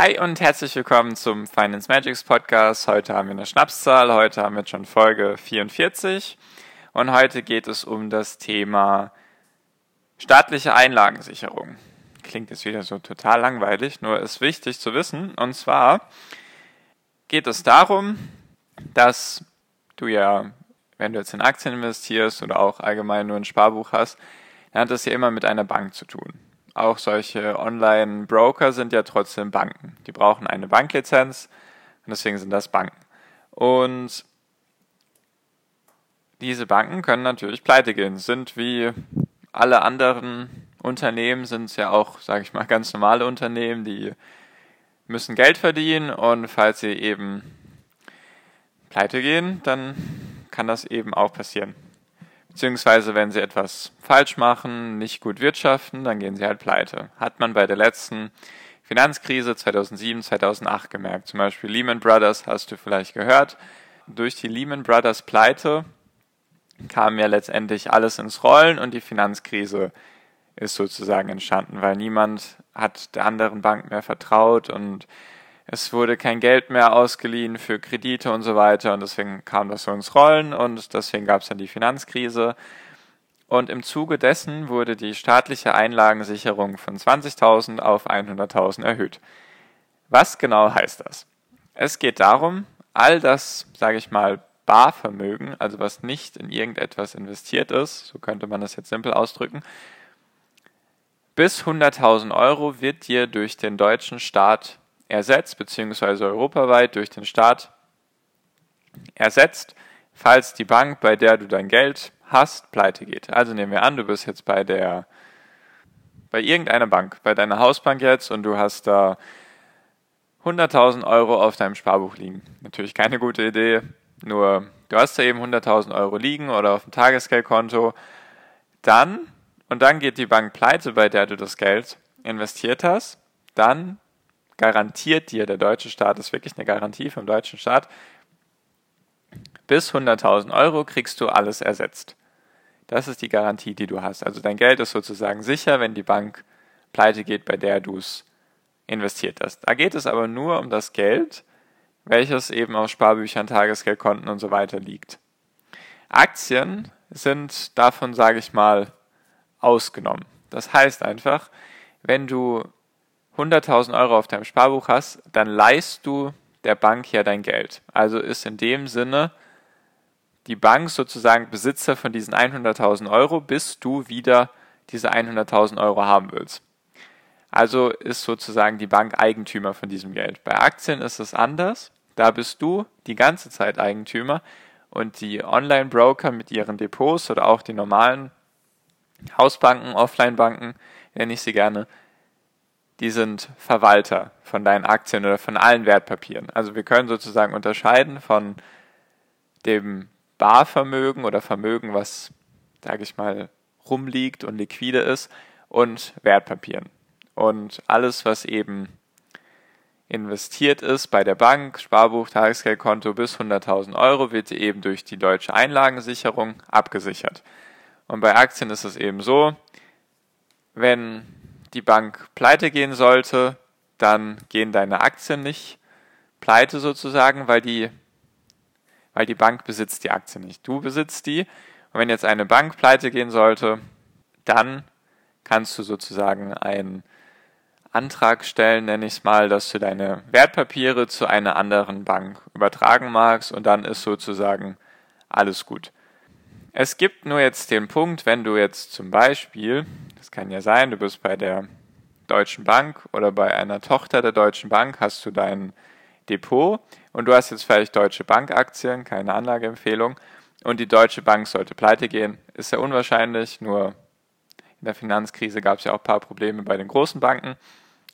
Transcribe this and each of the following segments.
Hi und herzlich willkommen zum Finance Magics Podcast. Heute haben wir eine Schnapszahl, heute haben wir schon Folge 44 und heute geht es um das Thema staatliche Einlagensicherung. Klingt jetzt wieder so total langweilig, nur ist wichtig zu wissen und zwar geht es darum, dass du ja, wenn du jetzt in Aktien investierst oder auch allgemein nur ein Sparbuch hast, dann hat das ja immer mit einer Bank zu tun auch solche Online-Broker sind ja trotzdem Banken. Die brauchen eine Banklizenz und deswegen sind das Banken. Und diese Banken können natürlich pleite gehen, sind wie alle anderen Unternehmen, sind es ja auch, sage ich mal, ganz normale Unternehmen, die müssen Geld verdienen und falls sie eben pleite gehen, dann kann das eben auch passieren. Beziehungsweise, wenn sie etwas falsch machen, nicht gut wirtschaften, dann gehen sie halt pleite. Hat man bei der letzten Finanzkrise 2007, 2008 gemerkt. Zum Beispiel Lehman Brothers hast du vielleicht gehört. Durch die Lehman Brothers Pleite kam ja letztendlich alles ins Rollen und die Finanzkrise ist sozusagen entstanden, weil niemand hat der anderen Bank mehr vertraut und es wurde kein Geld mehr ausgeliehen für Kredite und so weiter und deswegen kam das so ins Rollen und deswegen gab es dann die Finanzkrise. Und im Zuge dessen wurde die staatliche Einlagensicherung von 20.000 auf 100.000 erhöht. Was genau heißt das? Es geht darum, all das, sage ich mal, Barvermögen, also was nicht in irgendetwas investiert ist, so könnte man das jetzt simpel ausdrücken, bis 100.000 Euro wird dir durch den deutschen Staat ersetzt, beziehungsweise europaweit durch den Staat ersetzt, falls die Bank, bei der du dein Geld hast, pleite geht. Also nehmen wir an, du bist jetzt bei der, bei irgendeiner Bank, bei deiner Hausbank jetzt und du hast da 100.000 Euro auf deinem Sparbuch liegen. Natürlich keine gute Idee, nur du hast da eben 100.000 Euro liegen oder auf dem Tagesgeldkonto. Dann, und dann geht die Bank pleite, bei der du das Geld investiert hast, dann garantiert dir, der deutsche Staat ist wirklich eine Garantie vom deutschen Staat, bis 100.000 Euro kriegst du alles ersetzt. Das ist die Garantie, die du hast. Also dein Geld ist sozusagen sicher, wenn die Bank pleite geht, bei der du es investiert hast. Da geht es aber nur um das Geld, welches eben auf Sparbüchern, Tagesgeldkonten und so weiter liegt. Aktien sind davon, sage ich mal, ausgenommen. Das heißt einfach, wenn du 100.000 Euro auf deinem Sparbuch hast, dann leihst du der Bank ja dein Geld. Also ist in dem Sinne die Bank sozusagen Besitzer von diesen 100.000 Euro, bis du wieder diese 100.000 Euro haben willst. Also ist sozusagen die Bank Eigentümer von diesem Geld. Bei Aktien ist es anders. Da bist du die ganze Zeit Eigentümer und die Online-Broker mit ihren Depots oder auch die normalen Hausbanken, Offline-Banken, nenne ich sie gerne, die sind Verwalter von deinen Aktien oder von allen Wertpapieren. Also wir können sozusagen unterscheiden von dem Barvermögen oder Vermögen, was, sage ich mal, rumliegt und liquide ist, und Wertpapieren. Und alles, was eben investiert ist bei der Bank, Sparbuch, Tagesgeldkonto bis 100.000 Euro, wird eben durch die deutsche Einlagensicherung abgesichert. Und bei Aktien ist es eben so, wenn die Bank pleite gehen sollte, dann gehen deine Aktien nicht pleite sozusagen, weil die, weil die Bank besitzt die Aktien nicht. Du besitzt die. Und wenn jetzt eine Bank pleite gehen sollte, dann kannst du sozusagen einen Antrag stellen, nenne ich es mal, dass du deine Wertpapiere zu einer anderen Bank übertragen magst und dann ist sozusagen alles gut. Es gibt nur jetzt den Punkt, wenn du jetzt zum Beispiel, das kann ja sein, du bist bei der Deutschen Bank oder bei einer Tochter der Deutschen Bank, hast du dein Depot und du hast jetzt vielleicht Deutsche Bank-Aktien, keine Anlageempfehlung, und die Deutsche Bank sollte pleite gehen, ist ja unwahrscheinlich, nur in der Finanzkrise gab es ja auch ein paar Probleme bei den großen Banken.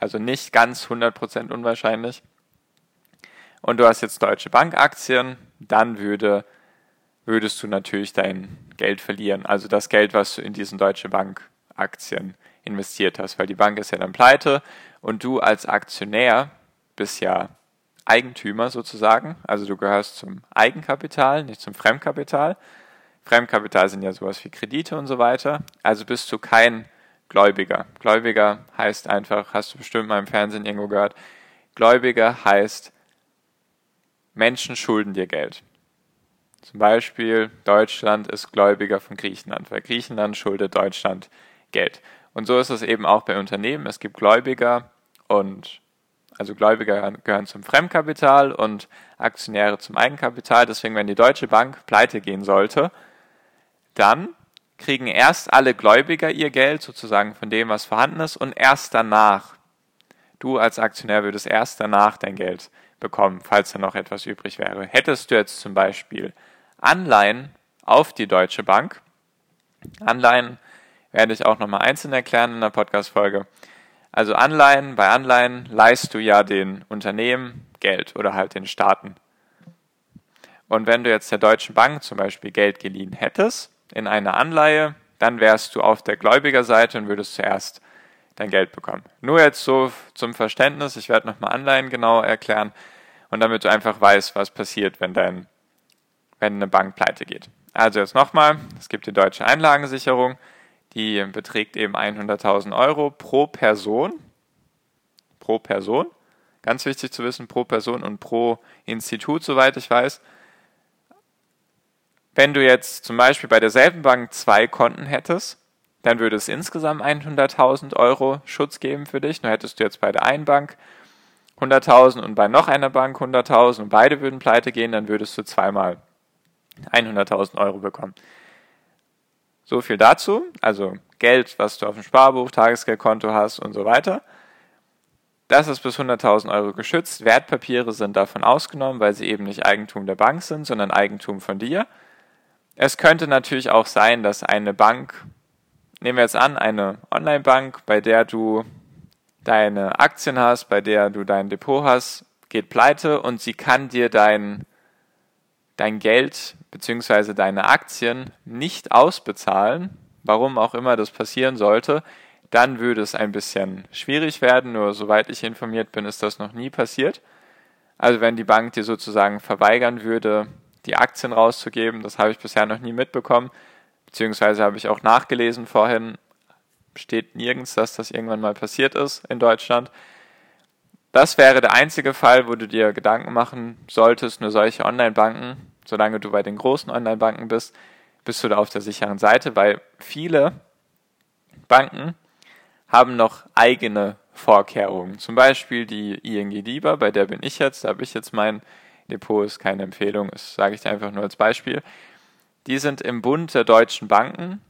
also nicht ganz 100% unwahrscheinlich, und du hast jetzt Deutsche Bank Aktien, dann würde, würdest du natürlich dein Geld verlieren. Also das Geld, was du in diesen Deutsche Bank Aktien investiert hast, weil die Bank ist ja dann pleite und du als Aktionär bist ja Eigentümer sozusagen, also du gehörst zum Eigenkapital, nicht zum Fremdkapital. Fremdkapital sind ja sowas wie Kredite und so weiter, also bist du kein Gläubiger. Gläubiger heißt einfach, hast du bestimmt mal im Fernsehen irgendwo gehört, Gläubiger heißt, Menschen schulden dir Geld. Zum Beispiel, Deutschland ist Gläubiger von Griechenland, weil Griechenland schuldet Deutschland Geld. Und so ist es eben auch bei Unternehmen. Es gibt Gläubiger und also Gläubiger gehören zum Fremdkapital und Aktionäre zum Eigenkapital. Deswegen, wenn die Deutsche Bank pleite gehen sollte, dann kriegen erst alle Gläubiger ihr Geld sozusagen von dem, was vorhanden ist, und erst danach, du als Aktionär würdest erst danach dein Geld bekommen, falls da noch etwas übrig wäre. Hättest du jetzt zum Beispiel Anleihen auf die Deutsche Bank, Anleihen werde ich auch nochmal einzeln erklären in der Podcast-Folge. Also Anleihen, bei Anleihen leist du ja den Unternehmen Geld oder halt den Staaten. Und wenn du jetzt der Deutschen Bank zum Beispiel Geld geliehen hättest in einer Anleihe, dann wärst du auf der Gläubigerseite und würdest zuerst dein Geld bekommen. Nur jetzt so zum Verständnis, ich werde nochmal Anleihen genau erklären und damit du einfach weißt, was passiert, wenn dein, wenn eine Bank pleite geht. Also jetzt nochmal, es gibt die deutsche Einlagensicherung, die beträgt eben 100.000 Euro pro Person. Pro Person. Ganz wichtig zu wissen, pro Person und pro Institut, soweit ich weiß. Wenn du jetzt zum Beispiel bei derselben Bank zwei Konten hättest, dann würde es insgesamt 100.000 Euro Schutz geben für dich. Nur hättest du jetzt bei der einen Bank 100.000 und bei noch einer Bank 100.000 und beide würden pleite gehen, dann würdest du zweimal 100.000 Euro bekommen. So viel dazu. Also Geld, was du auf dem Sparbuch, Tagesgeldkonto hast und so weiter. Das ist bis 100.000 Euro geschützt. Wertpapiere sind davon ausgenommen, weil sie eben nicht Eigentum der Bank sind, sondern Eigentum von dir. Es könnte natürlich auch sein, dass eine Bank nehmen wir jetzt an, eine Online-Bank, bei der du deine Aktien hast, bei der du dein Depot hast, geht pleite und sie kann dir dein, dein Geld bzw. deine Aktien nicht ausbezahlen, warum auch immer das passieren sollte, dann würde es ein bisschen schwierig werden. Nur soweit ich informiert bin, ist das noch nie passiert. Also wenn die Bank dir sozusagen verweigern würde, die Aktien rauszugeben, das habe ich bisher noch nie mitbekommen, beziehungsweise habe ich auch nachgelesen vorhin, steht nirgends, dass das irgendwann mal passiert ist in Deutschland. Das wäre der einzige Fall, wo du dir Gedanken machen solltest, nur solche Online-Banken, solange du bei den großen Online-Banken bist, bist du da auf der sicheren Seite, weil viele Banken haben noch eigene Vorkehrungen. Zum Beispiel die ING DIBA, bei der bin ich jetzt, da habe ich jetzt mein Depot, ist keine Empfehlung, das sage ich dir einfach nur als Beispiel die sind im Bund der deutschen Banken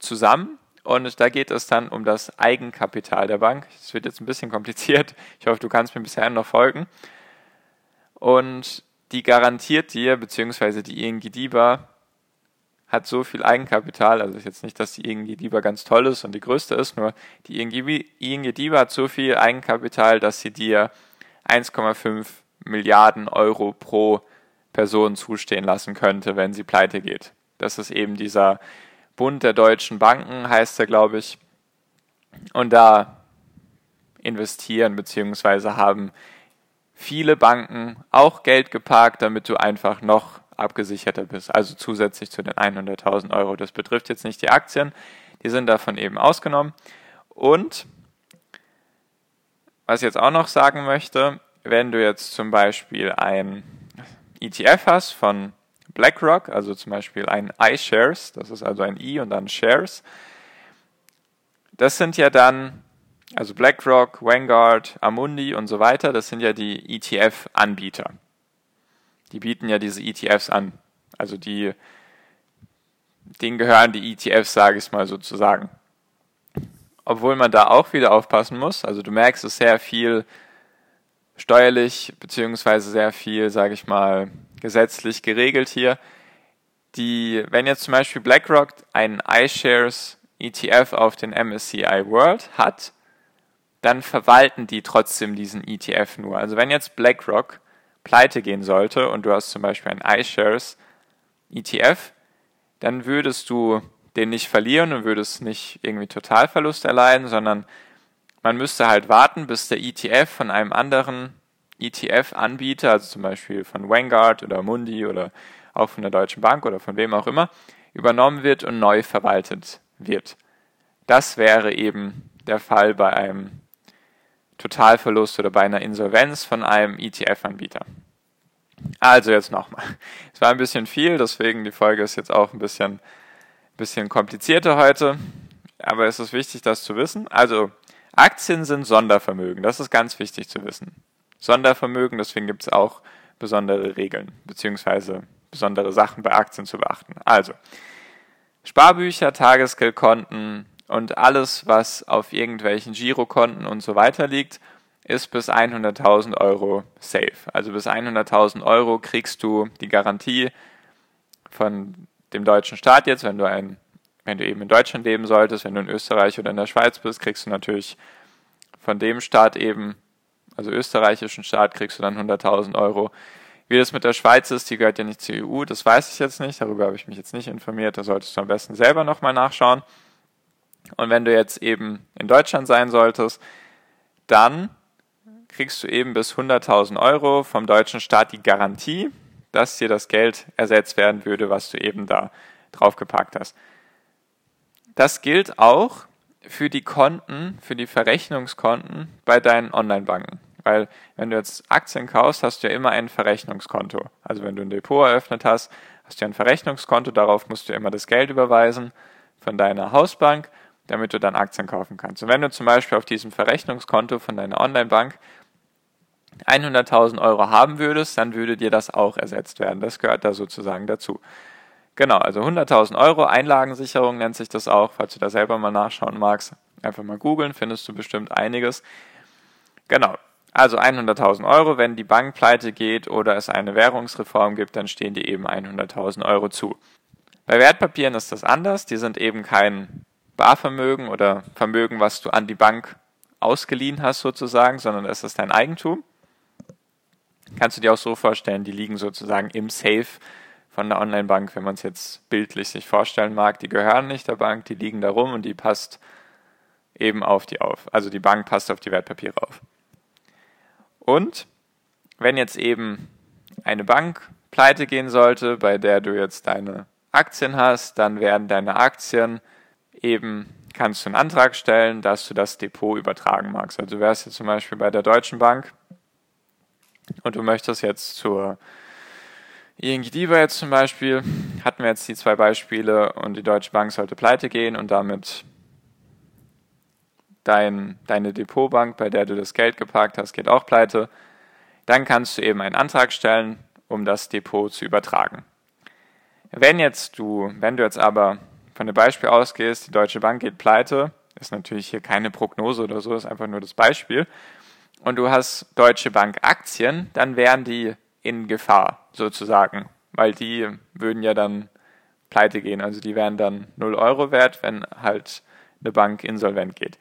zusammen und da geht es dann um das Eigenkapital der Bank. Es wird jetzt ein bisschen kompliziert. Ich hoffe, du kannst mir bisher noch folgen. Und die garantiert dir, beziehungsweise die ING DIBA hat so viel Eigenkapital, also ist jetzt nicht, dass die ING DIBA ganz toll ist und die größte ist, nur die ING DIBA hat so viel Eigenkapital, dass sie dir 1,5 Milliarden Euro pro Person zustehen lassen könnte, wenn sie pleite geht. Das ist eben dieser Bund der deutschen Banken, heißt er, glaube ich. Und da investieren bzw. haben viele Banken auch Geld geparkt, damit du einfach noch abgesicherter bist. Also zusätzlich zu den 100.000 Euro. Das betrifft jetzt nicht die Aktien, die sind davon eben ausgenommen. Und was ich jetzt auch noch sagen möchte, wenn du jetzt zum Beispiel ein ETF hast von BlackRock, also zum Beispiel ein iShares, das ist also ein I und dann Shares, das sind ja dann, also BlackRock, Vanguard, Amundi und so weiter, das sind ja die ETF-Anbieter. Die bieten ja diese ETFs an. Also die, denen gehören die ETFs, sage ich mal sozusagen. Obwohl man da auch wieder aufpassen muss. Also du merkst, es ist sehr viel steuerlich beziehungsweise sehr viel, sage ich mal, gesetzlich geregelt hier. Die, wenn jetzt zum Beispiel BlackRock einen iShares ETF auf den MSCI World hat, dann verwalten die trotzdem diesen ETF nur. Also wenn jetzt BlackRock pleite gehen sollte und du hast zum Beispiel ein iShares ETF, dann würdest du den nicht verlieren und würdest nicht irgendwie Totalverlust erleiden, sondern man müsste halt warten, bis der ETF von einem anderen ETF-Anbieter, also zum Beispiel von Vanguard oder Mundi oder auch von der Deutschen Bank oder von wem auch immer, übernommen wird und neu verwaltet wird. Das wäre eben der Fall bei einem Totalverlust oder bei einer Insolvenz von einem ETF-Anbieter. Also jetzt nochmal. Es war ein bisschen viel, deswegen die Folge ist jetzt auch ein bisschen, bisschen komplizierter heute. Aber es ist wichtig, das zu wissen. Also Aktien sind Sondervermögen. Das ist ganz wichtig zu wissen. Sondervermögen, deswegen gibt es auch besondere Regeln, beziehungsweise besondere Sachen bei Aktien zu beachten. Also, Sparbücher, Tagesgeldkonten und alles, was auf irgendwelchen Girokonten und so weiter liegt, ist bis 100.000 Euro safe. Also bis 100.000 Euro kriegst du die Garantie von dem deutschen Staat jetzt, wenn du ein, wenn du eben in Deutschland leben solltest, wenn du in Österreich oder in der Schweiz bist, kriegst du natürlich von dem Staat eben, also österreichischen Staat, kriegst du dann 100.000 Euro. Wie das mit der Schweiz ist, die gehört ja nicht zur EU, das weiß ich jetzt nicht, darüber habe ich mich jetzt nicht informiert, da solltest du am besten selber nochmal nachschauen. Und wenn du jetzt eben in Deutschland sein solltest, dann kriegst du eben bis 100.000 Euro vom deutschen Staat die Garantie, dass dir das Geld ersetzt werden würde, was du eben da draufgepackt hast. Das gilt auch für die Konten, für die Verrechnungskonten bei deinen Online-Banken. Weil wenn du jetzt Aktien kaufst, hast du ja immer ein Verrechnungskonto. Also wenn du ein Depot eröffnet hast, hast du ein Verrechnungskonto, darauf musst du immer das Geld überweisen von deiner Hausbank, damit du dann Aktien kaufen kannst. Und wenn du zum Beispiel auf diesem Verrechnungskonto von deiner Online-Bank 100.000 Euro haben würdest, dann würde dir das auch ersetzt werden. Das gehört da sozusagen dazu. Genau, also 100.000 Euro Einlagensicherung nennt sich das auch, falls du da selber mal nachschauen magst. Einfach mal googeln, findest du bestimmt einiges. Genau, also 100.000 Euro, wenn die Bank pleite geht oder es eine Währungsreform gibt, dann stehen dir eben 100.000 Euro zu. Bei Wertpapieren ist das anders, die sind eben kein Barvermögen oder Vermögen, was du an die Bank ausgeliehen hast sozusagen, sondern es ist dein Eigentum kannst du dir auch so vorstellen, die liegen sozusagen im Safe von der Online-Bank, wenn man es jetzt bildlich sich vorstellen mag. Die gehören nicht der Bank, die liegen da rum und die passt eben auf die auf. Also die Bank passt auf die Wertpapiere auf. Und wenn jetzt eben eine Bank pleite gehen sollte, bei der du jetzt deine Aktien hast, dann werden deine Aktien eben, kannst du einen Antrag stellen, dass du das Depot übertragen magst. Also wärst jetzt zum Beispiel bei der Deutschen Bank und du möchtest jetzt zur ING DIVA jetzt zum Beispiel, hatten wir jetzt die zwei Beispiele und die Deutsche Bank sollte pleite gehen und damit dein, deine Depotbank, bei der du das Geld geparkt hast, geht auch pleite, dann kannst du eben einen Antrag stellen, um das Depot zu übertragen. Wenn jetzt du, wenn du jetzt aber von dem Beispiel ausgehst, die Deutsche Bank geht pleite, ist natürlich hier keine Prognose oder so, ist einfach nur das Beispiel, und du hast Deutsche Bank Aktien, dann wären die in Gefahr sozusagen, weil die würden ja dann pleite gehen. Also die wären dann 0 Euro wert, wenn halt eine Bank insolvent geht.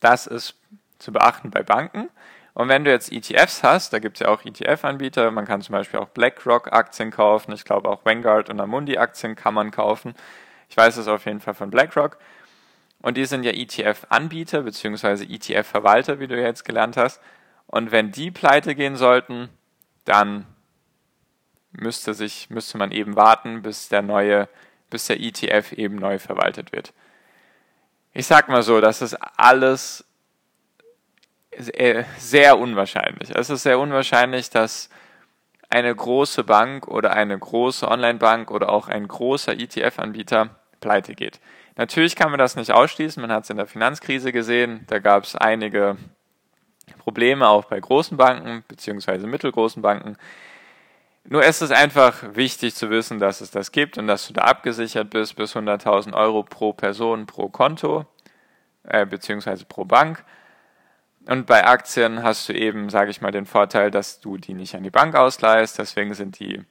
Das ist zu beachten bei Banken. Und wenn du jetzt ETFs hast, da gibt es ja auch ETF-Anbieter, man kann zum Beispiel auch BlackRock-Aktien kaufen, ich glaube auch Vanguard und Amundi-Aktien kann man kaufen. Ich weiß es auf jeden Fall von BlackRock. Und die sind ja ETF-Anbieter bzw. ETF-Verwalter, wie du jetzt gelernt hast. Und wenn die pleite gehen sollten, dann müsste, sich, müsste man eben warten, bis der neue, bis der ETF eben neu verwaltet wird. Ich sag mal so, das ist alles sehr unwahrscheinlich. Es ist sehr unwahrscheinlich, dass eine große Bank oder eine große Online-Bank oder auch ein großer ETF-Anbieter pleite geht. Natürlich kann man das nicht ausschließen, man hat es in der Finanzkrise gesehen, da gab es einige Probleme auch bei großen Banken bzw. mittelgroßen Banken. Nur ist es einfach wichtig zu wissen, dass es das gibt und dass du da abgesichert bist bis 100.000 Euro pro Person pro Konto äh, bzw. pro Bank. Und bei Aktien hast du eben, sage ich mal, den Vorteil, dass du die nicht an die Bank ausleihst. Deswegen sind die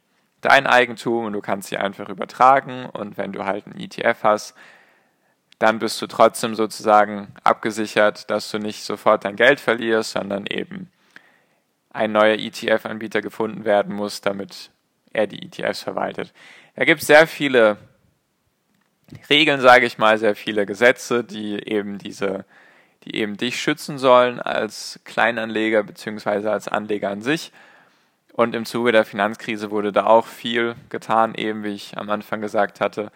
dein Eigentum und du kannst sie einfach übertragen. Und wenn du halt einen ETF hast, dann bist du trotzdem sozusagen abgesichert, dass du nicht sofort dein Geld verlierst, sondern eben ein neuer ETF-Anbieter gefunden werden muss, damit er die ETFs verwaltet. Da gibt es sehr viele Regeln, sage ich mal, sehr viele Gesetze, die eben diese, die eben dich schützen sollen als Kleinanleger beziehungsweise als Anleger an sich. Und im Zuge der Finanzkrise wurde da auch viel getan, eben wie ich am Anfang gesagt hatte.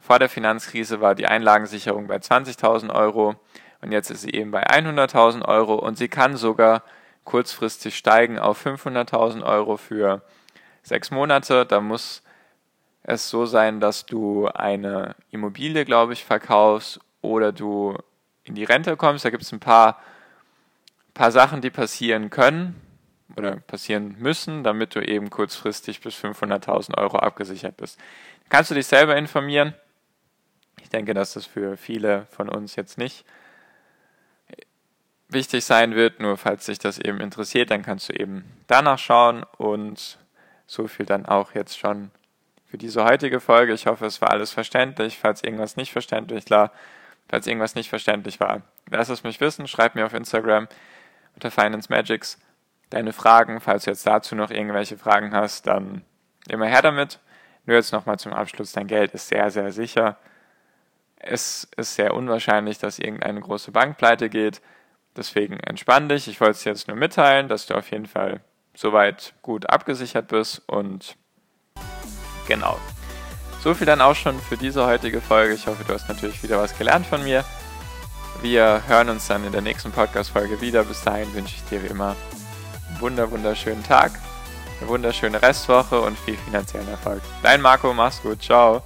Vor der Finanzkrise war die Einlagensicherung bei 20.000 Euro und jetzt ist sie eben bei 100.000 Euro und sie kann sogar kurzfristig steigen auf 500.000 Euro für sechs Monate. Da muss es so sein, dass du eine Immobilie, glaube ich, verkaufst oder du in die Rente kommst. Da gibt es ein paar, paar Sachen, die passieren können oder passieren müssen, damit du eben kurzfristig bis 500.000 Euro abgesichert bist. Kannst du dich selber informieren? Ich denke, dass das für viele von uns jetzt nicht wichtig sein wird. Nur falls dich das eben interessiert, dann kannst du eben danach schauen. Und so viel dann auch jetzt schon für diese heutige Folge. Ich hoffe, es war alles verständlich. Falls irgendwas nicht verständlich war, falls irgendwas nicht verständlich war, lass es mich wissen. Schreib mir auf Instagram unter Finance Magics deine Fragen. Falls du jetzt dazu noch irgendwelche Fragen hast, dann immer her damit. Nur jetzt nochmal zum Abschluss. Dein Geld ist sehr, sehr sicher. Es ist sehr unwahrscheinlich, dass irgendeine große Bank pleite geht. Deswegen entspann dich. Ich wollte es jetzt nur mitteilen, dass du auf jeden Fall soweit gut abgesichert bist und genau. So viel dann auch schon für diese heutige Folge. Ich hoffe, du hast natürlich wieder was gelernt von mir. Wir hören uns dann in der nächsten Podcast-Folge wieder. Bis dahin wünsche ich dir wie immer einen wunder wunderschönen Tag, eine wunderschöne Restwoche und viel finanziellen Erfolg. Dein Marco, mach's gut, ciao.